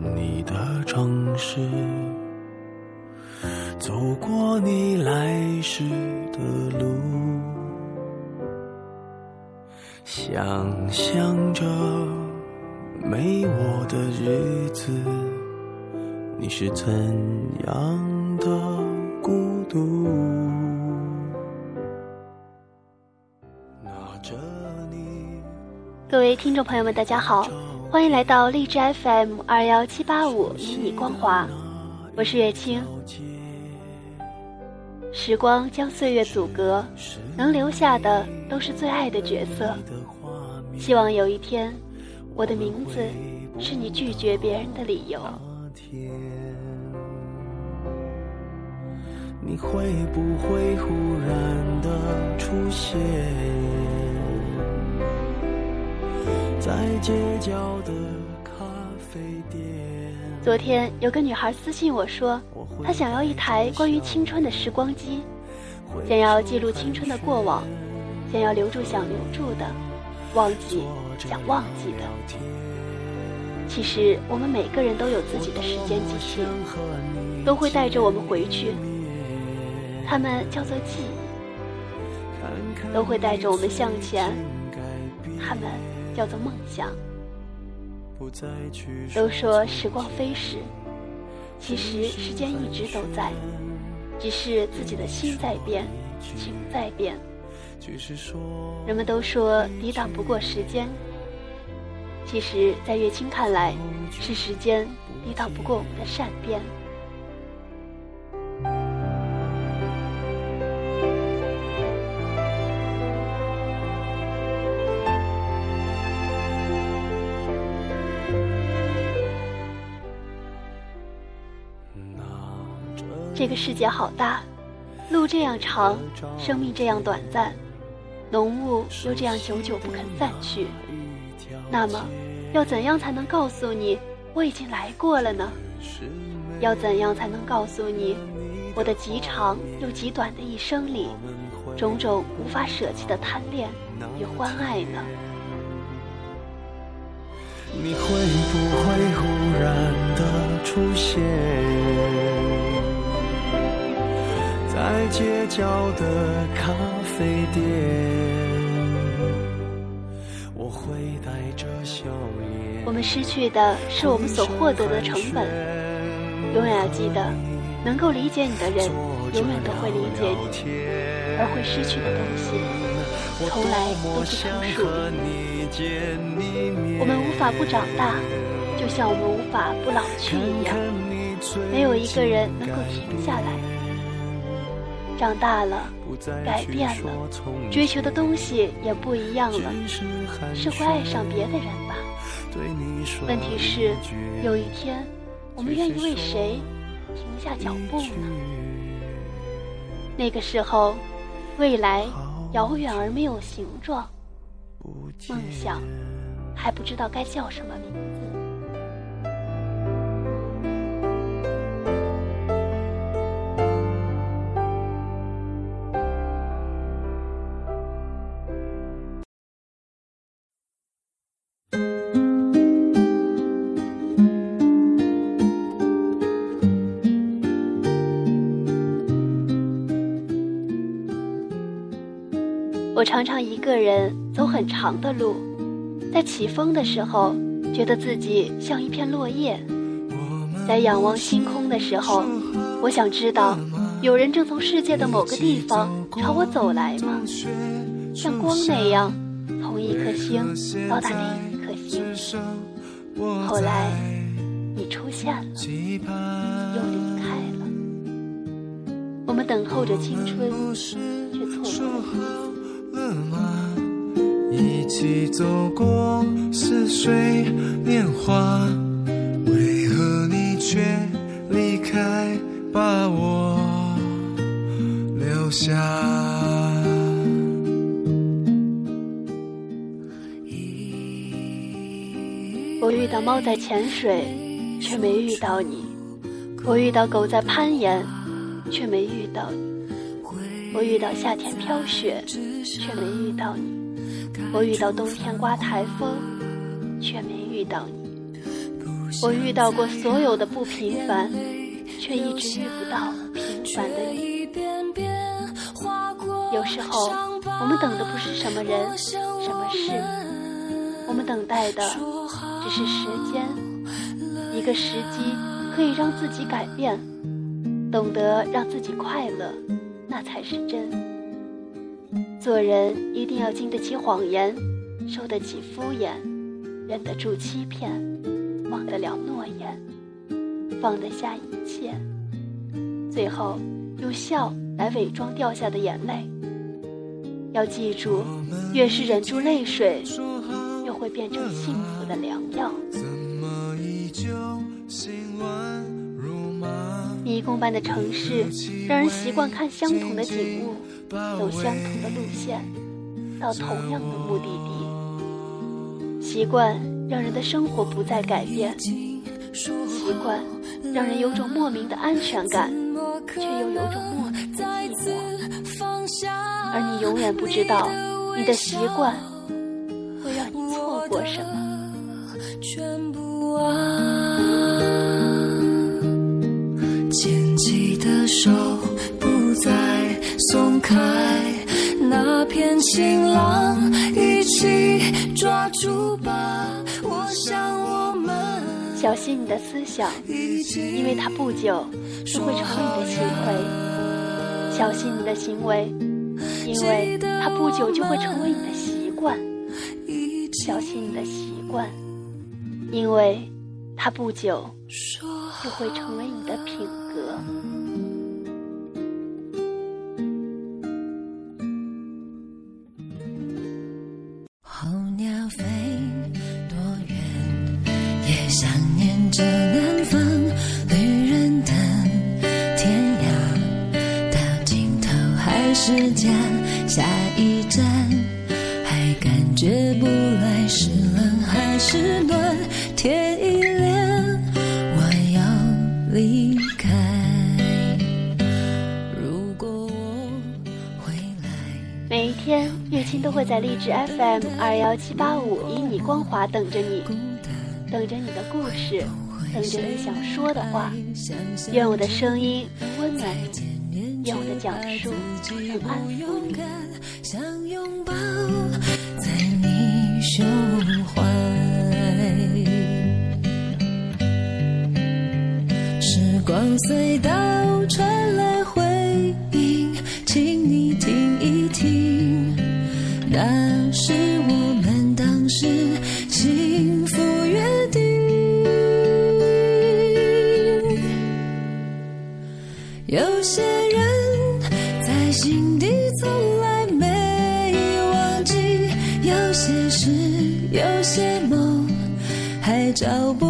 你的城市，走过你来时的路，想象着没我的日子，你是怎样的孤独？拿着你。各位听众朋友们，大家好，欢迎来到荔枝 FM 二幺七八五迷你光华，我是月清。时光将岁月阻隔，能留下的都是最爱的角色。希望有一天，我的名字是你拒绝别人的理由。天，你会不会忽然的出现昨天有个女孩私信我说，她想要一台关于青春的时光机，想要记录青春的过往，想要留住想留住的，忘记想忘记的。其实我们每个人都有自己的时间机器，都会带着我们回去，它们叫做记忆，都会带着我们向前，它们叫做梦想。都说时光飞逝，其实时间一直都在，只是自己的心在变，情在变。人们都说抵挡不过时间，其实，在月清看来，是时间抵挡不过我们的善变。这个世界好大，路这样长，生命这样短暂，浓雾又这样久久不肯散去。那么，要怎样才能告诉你我已经来过了呢？要怎样才能告诉你，我的极长又极短的一生里，种种无法舍弃的贪恋与欢爱呢？你会不会忽然的出现在街角的咖啡店？我会带着笑脸。我们失去的是我们所获得的成本。永远要记得，能够理解你的人，永远都会理解你，而会失去的东西，从来都不曾属于你。我们无法不长大，就像我们无法不老去一样。没有一个人能够停下来。长大了，改变了，追求的东西也不一样了，是会爱上别的人吧？问题是，有一天，我们愿意为谁停下脚步呢？那个时候，未来遥远而没有形状，梦想还不知道该叫什么名字。我常常一个人走很长的路，在起风的时候，觉得自己像一片落叶；在仰望星空的时候，我想知道，有人正从世界的某个地方朝我走来吗？像光那样，从一颗星到达另一颗星。后来，你出现了，又离开了。我们等候着青春，却错过了吗？一起走过似水年华，为何你却离开，把我留下？我遇到猫在潜水，却没遇到你；我遇到狗在攀岩，却没遇到你；我遇到夏天飘雪，却没遇到你；我遇到冬天刮台风，却没遇到你。我遇到过所有的不平凡，却一直遇不到平凡的你。有时候，我们等的不是什么人、什么事，我们等待的只是时间，一个时机可以让自己改变，懂得让自己快乐，那才是真。做人一定要经得起谎言，受得起敷衍，忍得住欺骗，忘得了诺言，放得下一切，最后用笑来伪装掉下的眼泪。要记住，越是忍住泪水，越会变成幸福的良药。迷宫般的城市，让人习惯看相同的景物，走相同的路线，到同样的目的地。习惯让人的生活不再改变，习惯让人有种莫名的安全感，却又有种莫名的寂寞。而你永远不知道，你的习惯会让你错过什么。小心你的思想，因为它不久就会成为你的行为；小心你的行为，因为它不久就会成为你的习惯；小心你的习惯，因为它不久就会成为你的品格。头还是家。下一站，还感觉不来是冷还是暖。天一亮，我要离开。如果我回来。每一天，月清都会在励志 FM 二幺七八五以你光华等着你，等着你的故事，等着你想说的话。愿我的声音温暖你，愿我的讲述能安抚你。想拥抱在你胸怀，时光隧道传脚步